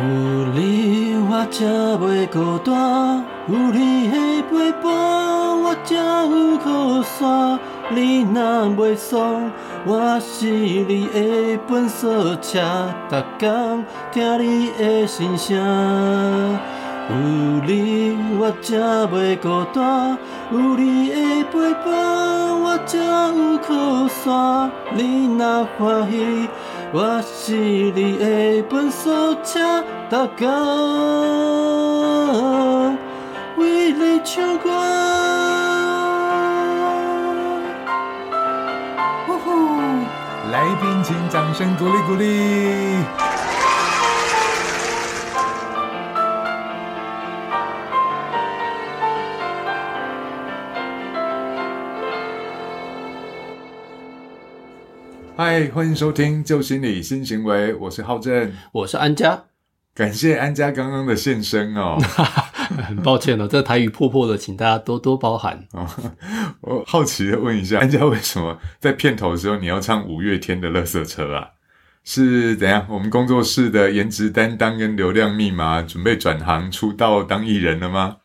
有你我才袂孤单，有你的陪伴我才有靠山。你若袂爽，我是你的本锁车，逐天听你的心声。有你我才袂孤单，有你的陪伴我才有靠山。你若欢喜，我是你的本锁车，逐工为你唱歌。呼呼，来宾请掌声鼓励鼓励。嗨，欢迎收听《旧心理新行为》，我是浩正，我是安家，感谢安家刚刚的现身哦。很抱歉哦，这台语破破的，请大家多多包涵。哦，我好奇的问一下，安家为什么在片头的时候你要唱五月天的《垃圾车》啊？是怎样？我们工作室的颜值担当跟流量密码准备转行出道当艺人了吗？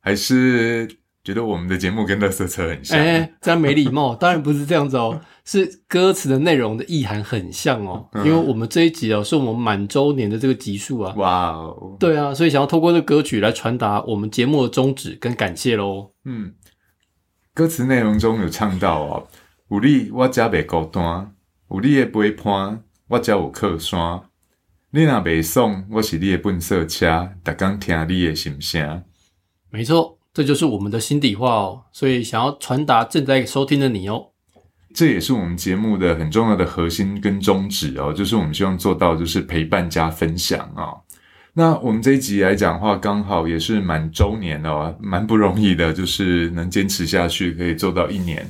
还是觉得我们的节目跟《垃圾车》很像？哎、这样没礼貌，当然不是这样子哦，是歌词的内容的意涵很像哦。因为我们这一集哦，是我们满周年的这个集数啊。哇哦，对啊，所以想要透过这个歌曲来传达我们节目的宗旨跟感谢喽。嗯，歌词内容中有唱到哦，有你我才袂孤单，有你的陪伴我才有靠山。你若袂爽，我是你的笨色车，逐工听你的心声。没错，这就是我们的心底话哦。所以想要传达正在收听的你哦。这也是我们节目的很重要的核心跟宗旨哦，就是我们希望做到就是陪伴加分享啊、那我们这一集来讲的话，刚好也是满周年哦，蛮不容易的，就是能坚持下去，可以做到一年。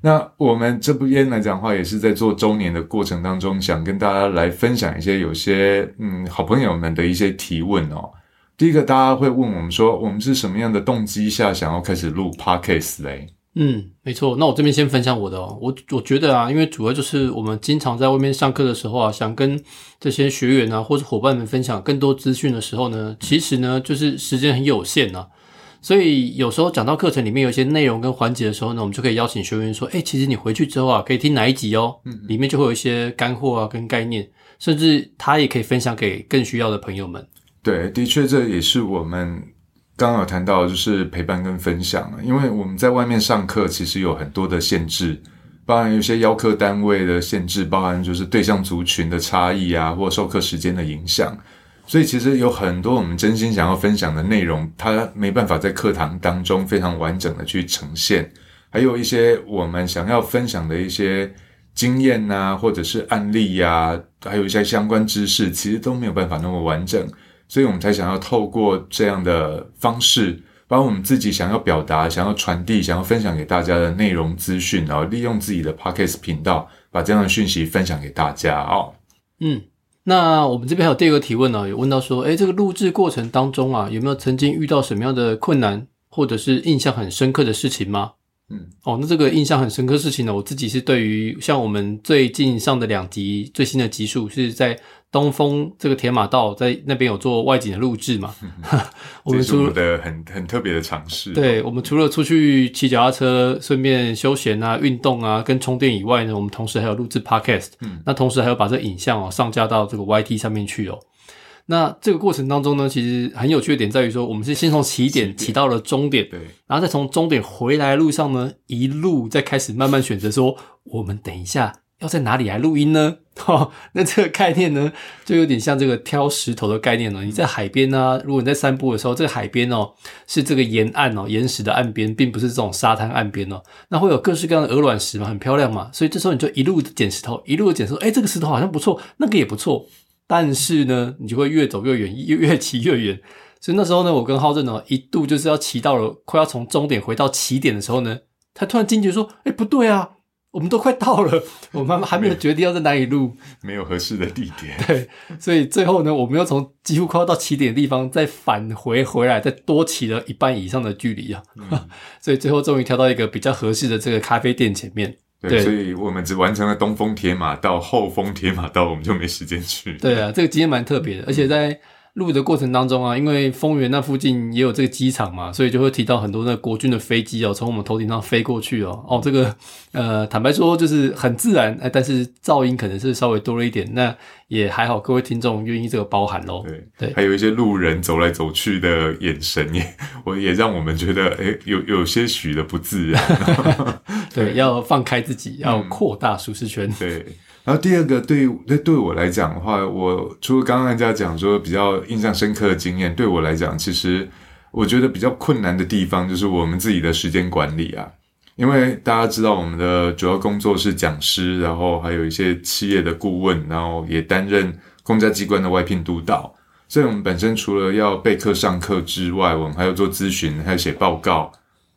那我们这边来讲的话，也是在做周年的过程当中，想跟大家来分享一些有些嗯好朋友们的一些提问哦。第一个，大家会问我们说，我们是什么样的动机下想要开始录 podcast 嘞？嗯，没错。那我这边先分享我的哦。我我觉得啊，因为主要就是我们经常在外面上课的时候啊，想跟这些学员啊或者伙伴们分享更多资讯的时候呢，其实呢就是时间很有限啊。所以有时候讲到课程里面有一些内容跟环节的时候呢，我们就可以邀请学员说：“哎，其实你回去之后啊，可以听哪一集哦，里面就会有一些干货啊跟概念，甚至他也可以分享给更需要的朋友们。”对，的确，这也是我们刚刚有谈到，就是陪伴跟分享啊。因为我们在外面上课，其实有很多的限制，包含有些邀课单位的限制，包含就是对象族群的差异啊，或授课时间的影响。所以其实有很多我们真心想要分享的内容，它没办法在课堂当中非常完整的去呈现，还有一些我们想要分享的一些经验呐、或者是案例呀、还有一些相关知识，其实都没有办法那么完整。所以我们才想要透过这样的方式，把我们自己想要表达、想要传递、想要分享给大家的内容资讯，然后利用自己的 podcast 频道，把这样的讯息分享给大家哦。嗯，那我们这边还有第二个提问呢、有问到说，诶，这个录制过程当中啊，有没有曾经遇到什么样的困难，或者是印象很深刻的事情吗？嗯，哦，那这个印象很深刻的事情呢，我自己是对于像我们最近上的两集最新的集数是在东风这个铁马道，在那边有做外景的录制嘛，我们除了这是我们的很很特别的尝试。对，我们除了出去骑脚踏车，顺便休闲啊、运动啊、跟充电以外呢，我们同时还有录制 podcast，嗯那同时还有把这影像哦上架到这个 YT 上面去哦。那这个过程当中呢，其实很有趣的点在于说，我们是先从起点起到了终点，对，然后再从终点回来的路上呢，一路再开始慢慢选择说，我们等一下要在哪里来录音呢？哦，那这个概念呢，就有点像这个挑石头的概念了。你在海边啊，如果你在散步的时候，这个海边哦是这个沿岸哦，岩石的岸边，并不是这种沙滩岸边哦。那会有各式各样的鹅卵石嘛，很漂亮嘛。所以这时候你就一路地捡石头，一路地捡石头，哎，这个石头好像不错，那个也不错。但是呢，你就会越走越远，越 越骑越远。所以那时候呢，我跟浩正呢一度就是要骑到了快要从终点回到起点的时候呢，他突然惊觉说：“哎，不对啊，我们都快到了，我们还没有决定要在哪里录。没有合适的地点。对，所以最后呢，我们又从几乎快要到起点的地方再返回回来，再多骑了一半以上的距离啊。所以最后终于挑到一个比较合适的这个咖啡店前面。对，对所以我们只完成了东风铁马道后风铁马道，我们就没时间去。对啊，这个经验蛮特别的，而且在录的过程当中啊，因为丰原那附近也有这个机场嘛，所以就会提到很多那个国军的飞机哦，从我们头顶上飞过去哦。哦，这个呃，坦白说就是很自然，哎，但是噪音可能是稍微多了一点，那也还好，各位听众愿意这个包含喽。对对还有一些路人走来走去的眼神也，我也让我们觉得，哎，有有些许的不自然。对，要放开自己，要扩大舒适圈。对，然后第二个对对对我来讲的话，我除了刚刚人家讲说比较印象深刻的经验，对我来讲，其实我觉得比较困难的地方就是我们自己的时间管理啊。因为大家知道我们的主要工作是讲师，然后还有一些企业的顾问，然后也担任公家机关的外聘督导，所以我们本身除了要备课上课之外，我们还要做咨询，还要写报告，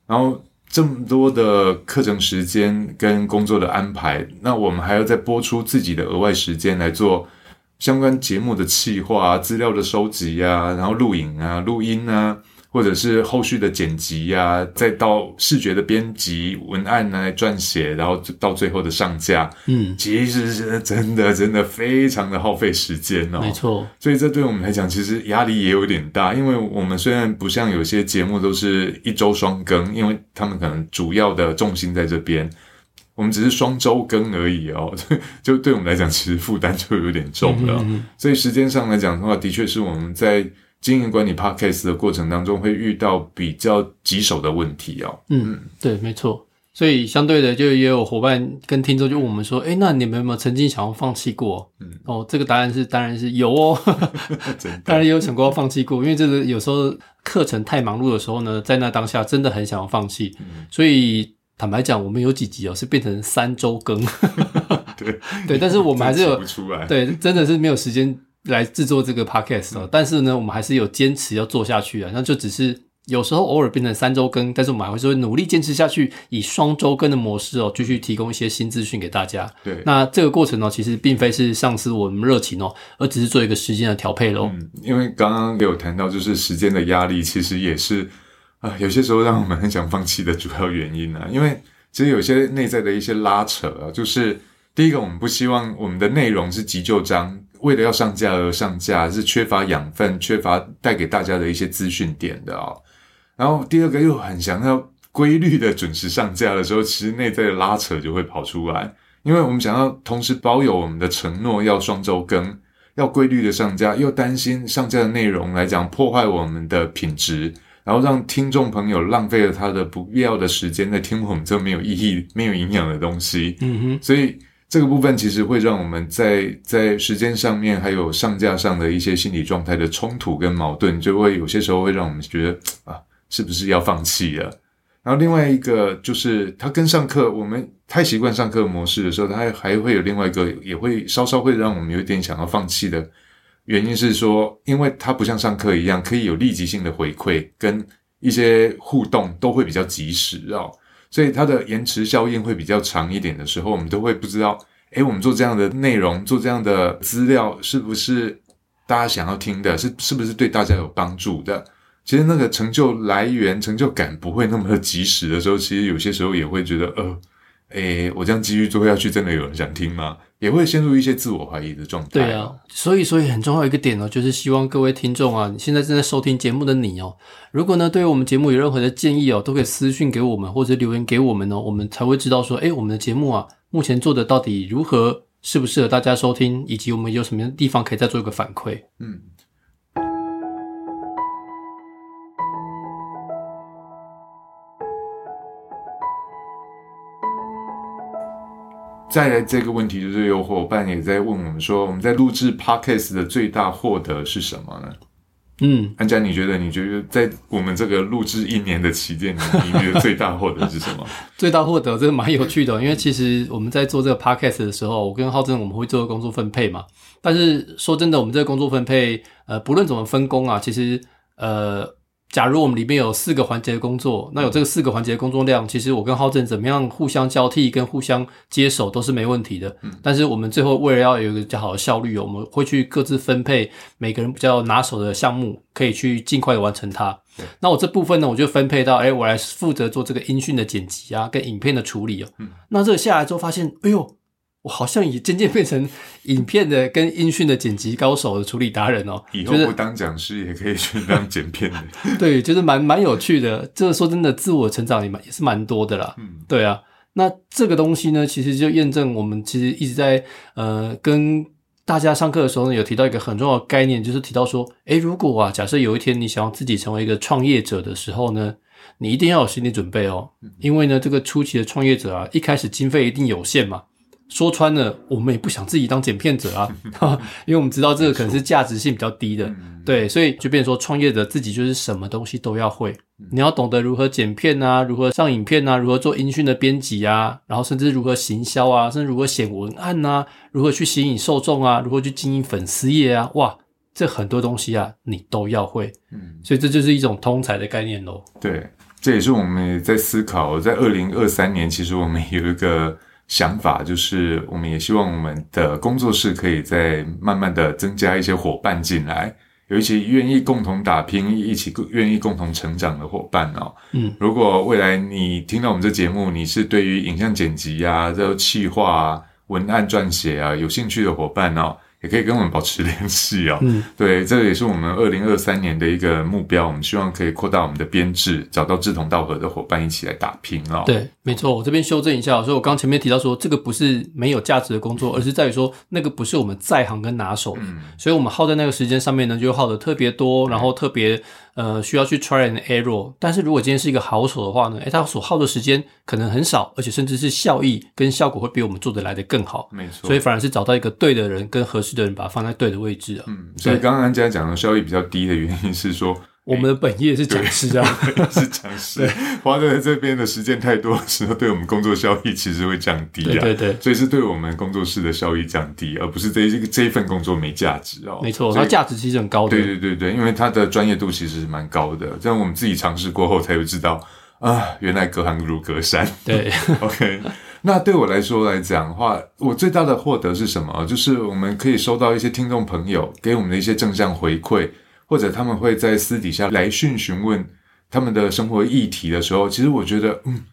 然后这么多的课程时间跟工作的安排，那我们还要再播出自己的额外时间来做相关节目的企划、资料的收集呀，然后录影啊、录音啊，或者是后续的剪辑呀、再到视觉的编辑、文案来撰写，然后到最后的上架，嗯，其实是真的真的非常的耗费时间哦。没错，所以这对我们来讲，其实压力也有点大，因为我们虽然不像有些节目都是一周双更，因为他们可能主要的重心在这边，我们只是双周更而已哦，就对我们来讲，其实负担就有点重了。嗯所以时间上来讲的话，的确是我们在经营管理 podcast 的过程当中会遇到比较棘手的问题哦。嗯，对，没错。所以相对的，就也有伙伴跟听众就问我们说：“诶，那你们有没有曾经想要放弃过？”嗯，哦，这个答案是当然是有哦，当然也有想过要放弃过，因为这个有时候课程太忙碌的时候呢，在那当下真的很想要放弃。所以坦白讲，我们有几集哦是变成三周更，对 对，但是我们还是有出来。对，真的是没有时间来制作这个 podcast 哦。但是呢，我们还是有坚持要做下去啊。那就只是有时候偶尔变成三周更，但是我们还会说努力坚持下去，以双周更的模式哦，继续提供一些新资讯给大家。对那这个过程呢，其实并非是丧失我们热情哦，而只是做一个时间的调配喽。嗯，因为刚刚也有谈到，就是时间的压力，其实也是啊、有些时候让我们很想放弃的主要原因啊。因为其实有些内在的一些拉扯啊，就是第一个，我们不希望我们的内容是急救章，为了要上架而上架，是缺乏养分、缺乏带给大家的一些资讯点的哦。然后第二个又很想要规律的准时上架的时候，其实内在的拉扯就会跑出来，因为我们想要同时保有我们的承诺，要双周更，要规律的上架，又担心上架的内容来讲破坏我们的品质，然后让听众朋友浪费了他的不必要的时间在听我们这没有意义、没有营养的东西。嗯哼，所以这个部分其实会让我们在在时间上面还有上架上的一些心理状态的冲突跟矛盾，就会有些时候会让我们觉得啊，是不是要放弃了？然后另外一个就是，他跟上课，我们太习惯上课模式的时候，他还会有另外一个，也会稍稍会让我们有点想要放弃的原因是说，因为它不像上课一样可以有立即性的回馈跟一些互动，都会比较及时哦。所以它的延迟效应会比较长一点的时候，我们都会不知道，诶，我们做这样的内容，做这样的资料，是不是大家想要听的？是是不是对大家有帮助的？其实那个成就来源、成就感不会那么的及时的时候，其实有些时候也会觉得，呃，诶，我这样继续做下去，真的有人想听吗？也会陷入一些自我怀疑的状态。对啊，所以所以很重要一个点哦，就是希望各位听众啊，你现在正在收听节目的你哦，如果呢对于我们节目有任何的建议哦，都可以私信给我们或者留言给我们哦，我们才会知道说，哎，我们的节目啊，目前做的到底如何，适不适合大家收听，以及我们有什么样的地方可以再做一个反馈。嗯。再来这个问题，就是有伙伴也在问我们说，我们在录制 podcast 的最大获得是什么呢？嗯，安佳，你觉得？你觉得在我们这个录制一年的期间，你你觉得最大获得是什么？最大获得这个蛮有趣的哦，因为其实我们在做这个 podcast 的时候，我跟浩正我们会做工作分配嘛。但是说真的，我们这个工作分配，呃，不论怎么分工啊，其实呃，假如我们里面有四个环节的工作，那有这个四个环节的工作量，其实我跟浩正怎么样互相交替跟互相接手都是没问题的。但是我们最后为了要有一个比较好的效率哦，我们会去各自分配每个人比较拿手的项目，可以去尽快的完成它。那我这部分呢，我就分配到，哎，我来负责做这个音讯的剪辑啊，跟影片的处理哦。那这个下来之后发现，哎呦，我好像也渐渐变成影片的跟音讯的剪辑高手的处理达人哦。以后不当讲师也可以去当剪片的。对，就是蛮蛮有趣的。这个说真的，自我成长也蛮也是蛮多的啦。嗯，对啊。那这个东西呢，其实就验证我们其实一直在呃跟大家上课的时候呢，有提到一个很重要的概念，就是提到说，诶，如果啊，假设有一天你想要自己成为一个创业者的时候呢，你一定要有心理准备哦，因为呢，这个初期的创业者啊，一开始经费一定有限嘛。说穿了，我们也不想自己当剪片者啊，因为我们知道这个可能是价值性比较低的，对，所以就变说创业者自己就是什么东西都要会，你要懂得如何剪片啊，如何上影片啊，如何做音讯的编辑啊，然后甚至如何行销啊，甚至如何写文案啊，如何去吸引受众啊，如何去经营粉丝页啊，哇，这很多东西啊，你都要会，嗯，所以这就是一种通才的概念喽。对，这也是我们在思考，在二零二三年，其实我们有一个。想法就是，我们也希望我们的工作室可以再慢慢的增加一些伙伴进来，有一些愿意共同打拼、一起愿意共同成长的伙伴哦。嗯，如果未来你听到我们这节目，你是对于影像剪辑啊、这企划、文案撰写啊有兴趣的伙伴哦。也可以跟我们保持联系哦。嗯，对，这个也是我们二零二三年的一个目标。我们希望可以扩大我们的编制，找到志同道合的伙伴一起来打拼哦。对，没错。我这边修正一下，所以我刚前面提到说，这个不是没有价值的工作，而是在于说那个不是我们在行跟拿手。嗯，所以我们耗在那个时间上面呢，就耗的特别多，然后特别。呃，需要去 try and error，但是如果今天是一个好手的话呢，诶，他所耗的时间可能很少，而且甚至是效益跟效果会比我们做的来的更好。没错，所以反而是找到一个对的人跟合适的人，把它放在对的位置啊。嗯，所以刚刚安佳讲的效益比较低的原因是说。我们的本业是讲师啊，是讲师，花在这边的时间太多的时候，对我们工作效益其实会降低啊。对对，所以是对我们工作室的效益降低，而不是这这个这一份工作没价值哦。没错，它价值其实很高的。对对对对，因为它的专业度其实是蛮高的，这样我们自己尝试过后才会知道啊，原来隔行如隔山。对，OK，那对我来说来讲的话，我最大的获得是什么？就是我们可以收到一些听众朋友给我们的一些正向回馈。或者他们会在私底下来讯询问他们的生活议题的时候，其实我觉得，嗯，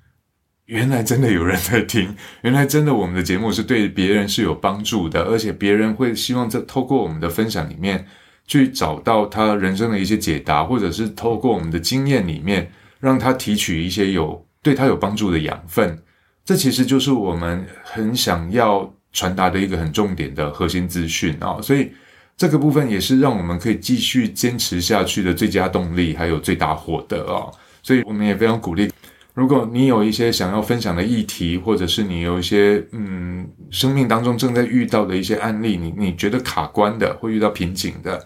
原来真的有人在听，原来真的我们的节目是对别人是有帮助的，而且别人会希望在透过我们的分享里面去找到他人生的一些解答，或者是透过我们的经验里面让他提取一些有对他有帮助的养分。这其实就是我们很想要传达的一个很重点的核心资讯啊，所以。这个部分也是让我们可以继续坚持下去的最佳动力，还有最大获得哦。所以我们也非常鼓励，如果你有一些想要分享的议题，或者是你有一些嗯生命当中正在遇到的一些案例，你你觉得卡关的，会遇到瓶颈的，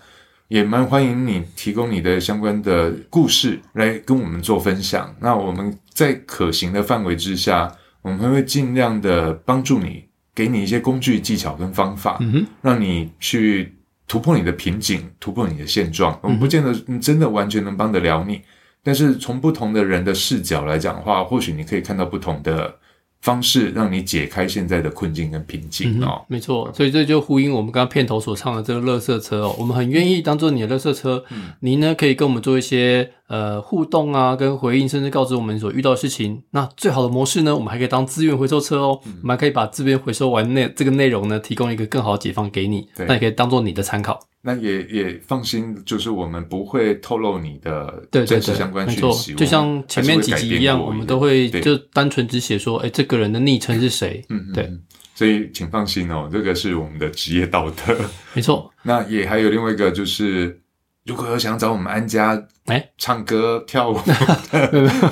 也蛮欢迎你提供你的相关的故事来跟我们做分享。那我们在可行的范围之下，我们会尽量的帮助你，给你一些工具、技巧跟方法，嗯哼，让你去。突破你的瓶颈，突破你的现状，我们不见得真的完全能帮得了你，但是从不同的人的视角来讲的话，或许你可以看到不同的。方式让你解开现在的困境跟瓶颈哦，没错，所以这就呼应我们刚刚片头所唱的这个乐色车哦，我们很愿意当做你的乐色车，您呢可以跟我们做一些呃互动啊，跟回应，甚至告知我们所遇到的事情。那最好的模式呢，我们还可以当资源回收车哦，我们还可以把资源回收完内这个内容呢，提供一个更好的解放给你，那也可以当做你的参考。那也也放心，就是我们不会透露你的真实相关讯息，就像前面几集一样，我们都会就单纯只写说，哎，这个人的昵称是谁？嗯，对，所以请放心哦，这个是我们的职业道德，没错。那也还有另外一个就是。如果有想找我们安家哎唱歌跳舞，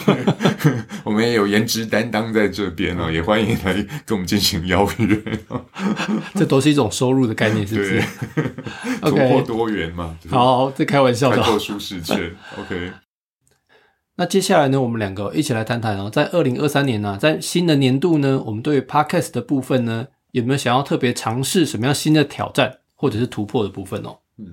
我们也有颜值担当在这边哦，也欢迎来跟我们进行邀约。这都是一种收入的概念，是不是？突破多元嘛。好，这开玩笑的。突破舒适圈。OK。那接下来呢，我们两个一起来谈谈哦，在二零二三年呢，在新的年度呢，我们对于 Podcast 的部分呢，有没有想要特别尝试什么样新的挑战或者是突破的部分哦？嗯。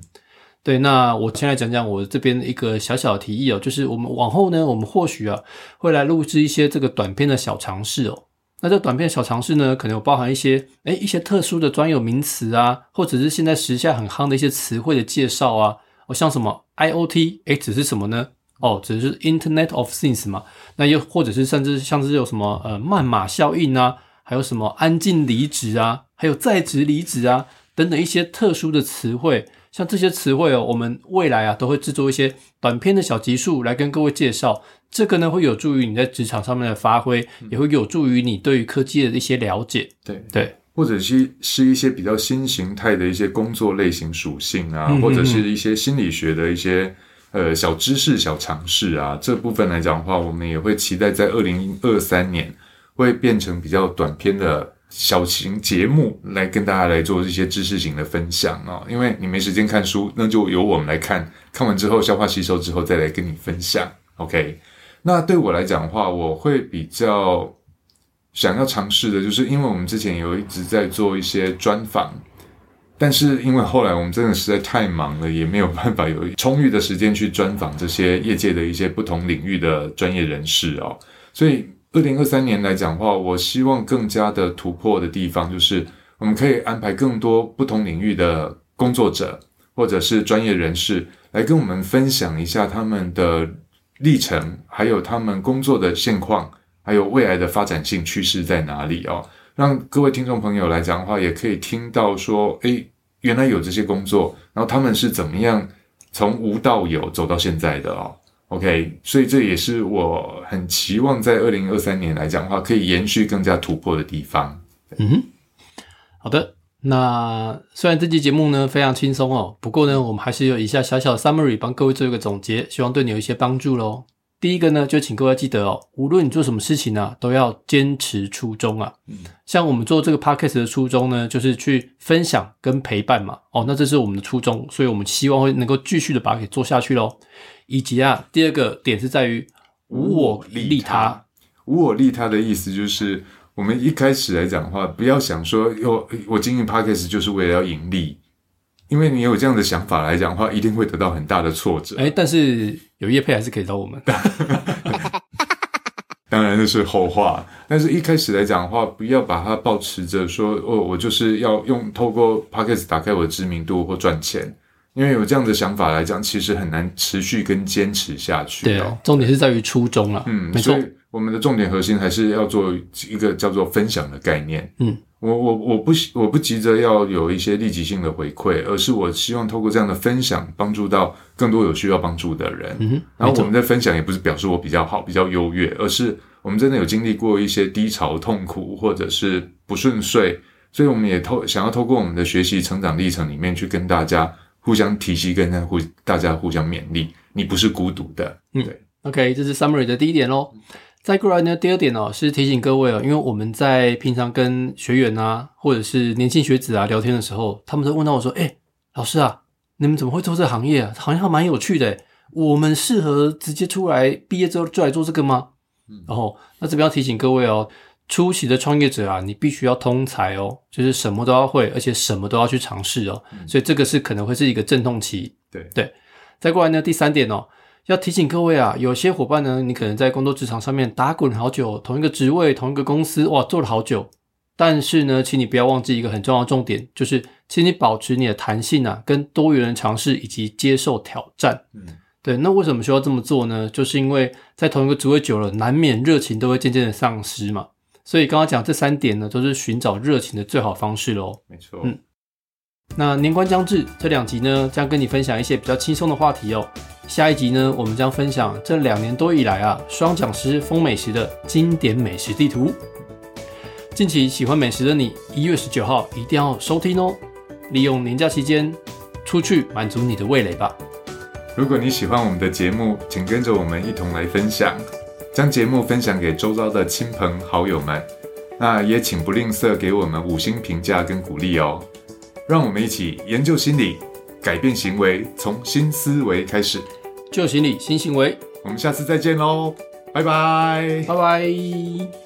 对，那我先来讲讲我这边一个小小的提议哦，就是我们往后呢，我们或许啊会来录制一些这个短片的小尝试哦。那这短片小尝试呢，可能有包含一些诶一些特殊的专有名词啊，或者是现在时下很夯的一些词汇的介绍啊。哦，像什么 IOT，诶，只是什么呢？哦，只是 Internet of Things 嘛。那又或者是甚至像是有什么呃曼马效应啊，还有什么安静离职啊。还有在职离职啊等等一些特殊的词汇。像这些词汇哦，我们未来啊都会制作一些短篇的小集数来跟各位介绍。这个呢会有助于你在职场上面的发挥，也会有助于你对于科技的一些了解。对对，或者是是一些比较新形态的一些工作类型属性啊，或者是一些心理学的一些呃小知识、小尝试啊，这部分来讲的话，我们也会期待在二零二三年会变成比较短篇的。小型节目来跟大家来做一些知识型的分享啊，因为你没时间看书，那就由我们来看看完之后消化吸收之后再来跟你分享。OK，那对我来讲的话，我会比较想要尝试的，就是因为我们之前有一直在做一些专访，但是因为后来我们真的实在太忙了，也没有办法有充裕的时间去专访这些业界的一些不同领域的专业人士哦，所以。二零二三年来讲话，我希望更加的突破的地方，就是我们可以安排更多不同领域的工作者或者是专业人士来跟我们分享一下他们的历程，还有他们工作的现况，还有未来的发展性趋势在哪里哦。让各位听众朋友来讲的话，也可以听到说，诶，原来有这些工作，然后他们是怎么样从无到有走到现在的哦。OK，所以这也是我很期望在二零二三年来讲的话，可以延续更加突破的地方。嗯，好的。那虽然这期节目呢非常轻松哦，不过呢，我们还是有以下小小的 summary 帮各位做一个总结，希望对你有一些帮助喽。第一个呢，就请各位记得哦，无论你做什么事情呢，都要坚持初衷啊。嗯，像我们做这个 podcast 的初衷呢，就是去分享跟陪伴嘛。哦，那这是我们的初衷，所以我们希望会能够继续的把它给做下去喽。以及啊，第二个点是在于无我利他。无我利他的意思就是，我们一开始来讲的话，不要想说，哟，我经营 podcast 就是为了要盈利。因为你有这样的想法来讲的话，一定会得到很大的挫折。哎，但是有业配还是可以找我们。当然那是后话，但是一开始来讲的话，不要把它保持着说，哦，我就是要用透过 p o c k e t 打开我的知名度或赚钱。因为有这样的想法来讲，其实很难持续跟坚持下去。对，重点是在于初衷了。嗯，没错。我们的重点核心还是要做一个叫做分享的概念。嗯。我我我不我不急着要有一些立即性的回馈，而是我希望透过这样的分享，帮助到更多有需要帮助的人。嗯哼，然后我们的分享也不是表示我比较好、比较优越，而是我们真的有经历过一些低潮、痛苦或者是不顺遂，所以我们也透想要透过我们的学习成长历程里面去跟大家互相提携，跟互大家互相勉励，你不是孤独的。嗯，对。OK，这是 summary 的第一点喽。再过来呢，第二点哦，是提醒各位哦，因为我们在平常跟学员啊，或者是年轻学子啊聊天的时候，他们都问到我说：“哎，老师啊，你们怎么会做这个行业啊？好像蛮有趣的，我们适合直接出来毕业之后就来做这个吗？”嗯，然后那这边要提醒各位哦，初期的创业者啊，你必须要通才哦，就是什么都要会，而且什么都要去尝试哦，所以这个是可能会是一个阵痛期。对对，再过来呢，第三点哦。要提醒各位啊，有些伙伴呢，你可能在工作职场上面打滚好久，同一个职位、同一个公司，哇，做了好久。但是呢，请你不要忘记一个很重要的重点，就是请你保持你的弹性啊，跟多元的尝试以及接受挑战。嗯，对。那为什么需要这么做呢？就是因为在同一个职位久了，难免热情都会渐渐的丧失嘛。所以刚刚讲这三点呢，都是寻找热情的最好方式喽。没错。嗯。那年关将至，这两集呢将跟你分享一些比较轻松的话题哦。下一集呢，我们将分享这两年多以来啊，双讲师风美食的经典美食地图。近期喜欢美食的你，一月十九号一定要收听哦。利用年假期间出去满足你的味蕾吧。如果你喜欢我们的节目，请跟着我们一同来分享，将节目分享给周遭的亲朋好友们。那也请不吝啬给我们五星评价跟鼓励哦。让我们一起研究心理，改变行为，从新思维开始。旧行李，新行为。我们下次再见喽，拜拜，拜拜。